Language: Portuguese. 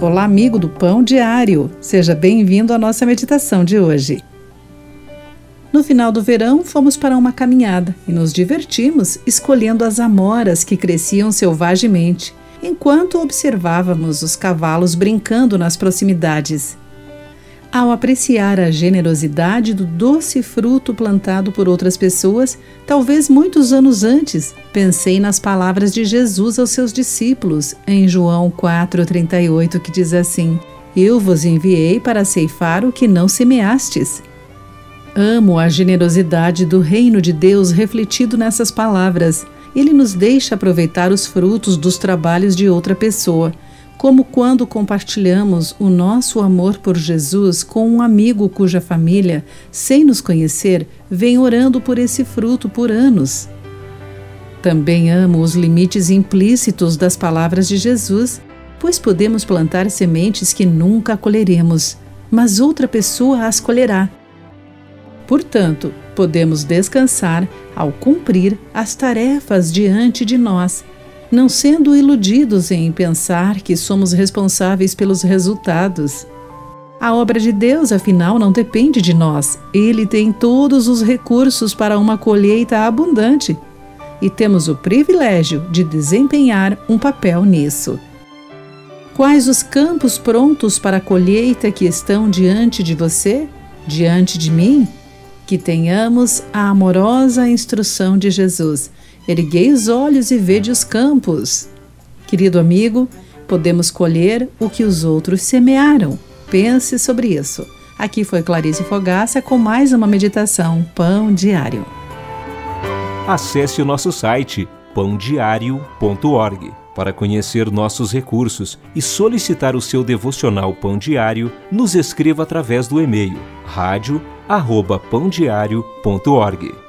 Olá, amigo do Pão Diário. Seja bem-vindo à nossa meditação de hoje. No final do verão, fomos para uma caminhada e nos divertimos escolhendo as amoras que cresciam selvagemente, enquanto observávamos os cavalos brincando nas proximidades. Ao apreciar a generosidade do doce fruto plantado por outras pessoas, talvez muitos anos antes, pensei nas palavras de Jesus aos seus discípulos, em João 4,38, que diz assim: Eu vos enviei para ceifar o que não semeastes. Amo a generosidade do reino de Deus refletido nessas palavras. Ele nos deixa aproveitar os frutos dos trabalhos de outra pessoa como quando compartilhamos o nosso amor por Jesus com um amigo cuja família, sem nos conhecer, vem orando por esse fruto por anos. Também amo os limites implícitos das palavras de Jesus, pois podemos plantar sementes que nunca colheremos, mas outra pessoa as colherá. Portanto, podemos descansar ao cumprir as tarefas diante de nós não sendo iludidos em pensar que somos responsáveis pelos resultados. A obra de Deus, afinal, não depende de nós. Ele tem todos os recursos para uma colheita abundante e temos o privilégio de desempenhar um papel nisso. Quais os campos prontos para a colheita que estão diante de você, diante de mim? Que tenhamos a amorosa instrução de Jesus Erguei os olhos e vede os campos. Querido amigo, podemos colher o que os outros semearam. Pense sobre isso. Aqui foi Clarice Fogaça com mais uma meditação Pão Diário. Acesse o nosso site pãodiario.org para conhecer nossos recursos e solicitar o seu devocional Pão Diário. Nos escreva através do e-mail rádio@pãodiario.org.